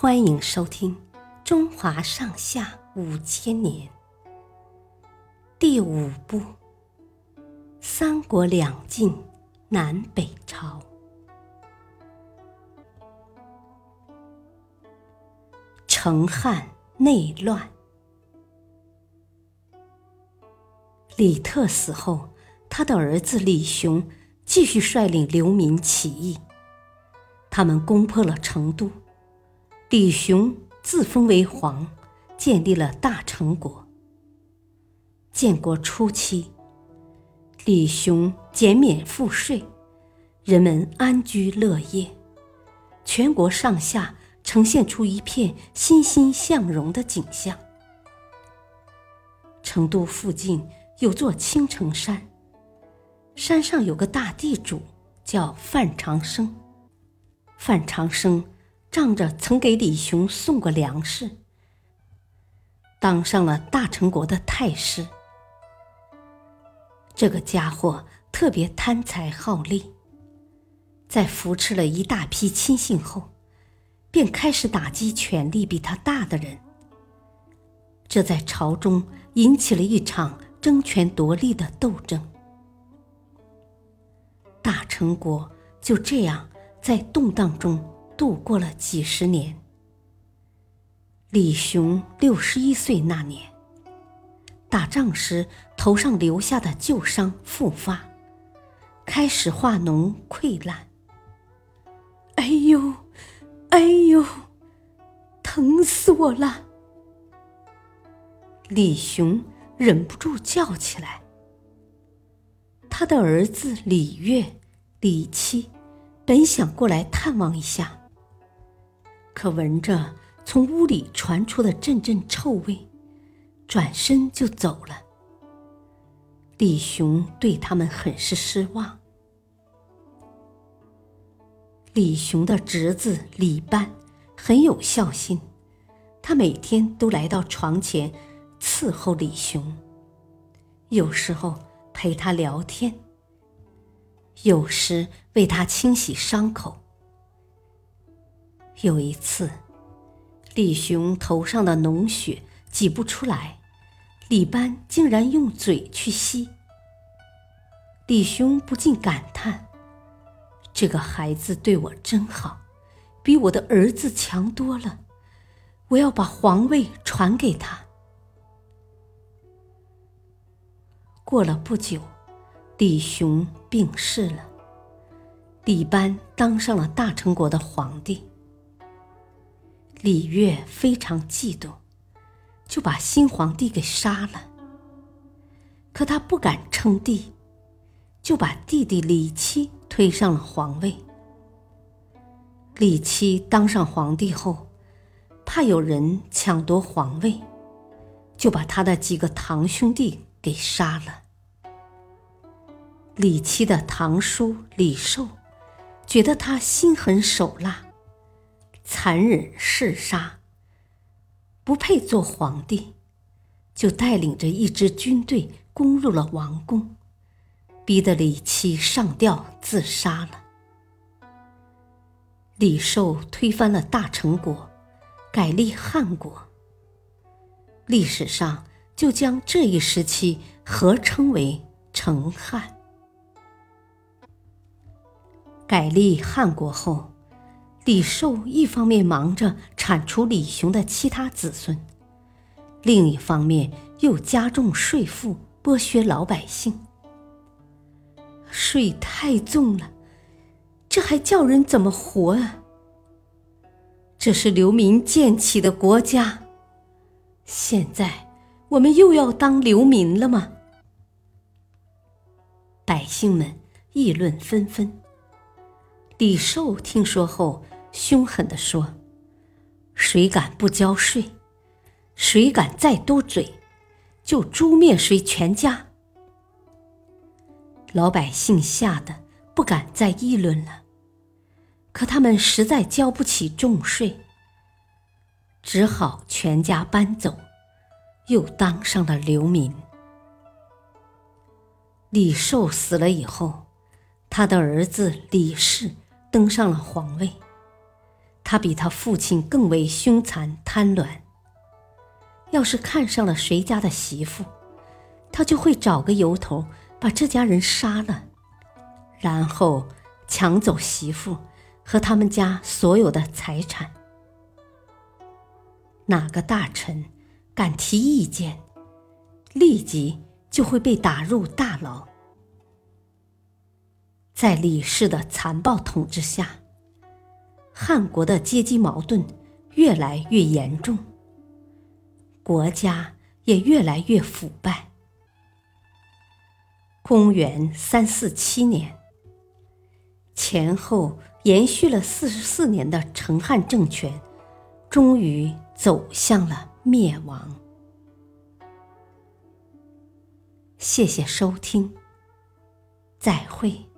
欢迎收听《中华上下五千年》第五部《三国两晋南北朝》。成汉内乱，李特死后，他的儿子李雄继续率领流民起义。他们攻破了成都，李雄自封为皇，建立了大成国。建国初期，李雄减免赋税，人们安居乐业，全国上下呈现出一片欣欣向荣的景象。成都附近有座青城山，山上有个大地主，叫范长生。范长生仗着曾给李雄送过粮食，当上了大成国的太师。这个家伙特别贪财好利，在扶持了一大批亲信后，便开始打击权力比他大的人。这在朝中引起了一场争权夺利的斗争。大成国就这样。在动荡中度过了几十年。李雄六十一岁那年，打仗时头上留下的旧伤复发，开始化脓溃烂。哎呦，哎呦，疼死我了！李雄忍不住叫起来。他的儿子李月、李七。本想过来探望一下，可闻着从屋里传出的阵阵臭味，转身就走了。李雄对他们很是失望。李雄的侄子李班很有孝心，他每天都来到床前伺候李雄，有时候陪他聊天。有时为他清洗伤口。有一次，李雄头上的脓血挤不出来，李班竟然用嘴去吸。李雄不禁感叹：“这个孩子对我真好，比我的儿子强多了。我要把皇位传给他。”过了不久。李雄病逝了，李班当上了大成国的皇帝。李岳非常嫉妒，就把新皇帝给杀了。可他不敢称帝，就把弟弟李七推上了皇位。李七当上皇帝后，怕有人抢夺皇位，就把他的几个堂兄弟给杀了。李七的堂叔李寿觉得他心狠手辣、残忍嗜杀，不配做皇帝，就带领着一支军队攻入了王宫，逼得李七上吊自杀了。李寿推翻了大成国，改立汉国。历史上就将这一时期合称为成汉。改立汉国后，李寿一方面忙着铲除李雄的其他子孙，另一方面又加重税赋，剥削老百姓。税太重了，这还叫人怎么活啊？这是流民建起的国家，现在我们又要当流民了吗？百姓们议论纷纷。李寿听说后，凶狠地说：“谁敢不交税？谁敢再多嘴，就诛灭谁全家。”老百姓吓得不敢再议论了。可他们实在交不起重税，只好全家搬走，又当上了流民。李寿死了以后，他的儿子李氏。登上了皇位，他比他父亲更为凶残贪婪。要是看上了谁家的媳妇，他就会找个由头把这家人杀了，然后抢走媳妇和他们家所有的财产。哪个大臣敢提意见，立即就会被打入大牢。在李氏的残暴统治下，汉国的阶级矛盾越来越严重，国家也越来越腐败。公元三四七年，前后延续了四十四年的成汉政权，终于。走向了灭亡。谢谢收听，再会。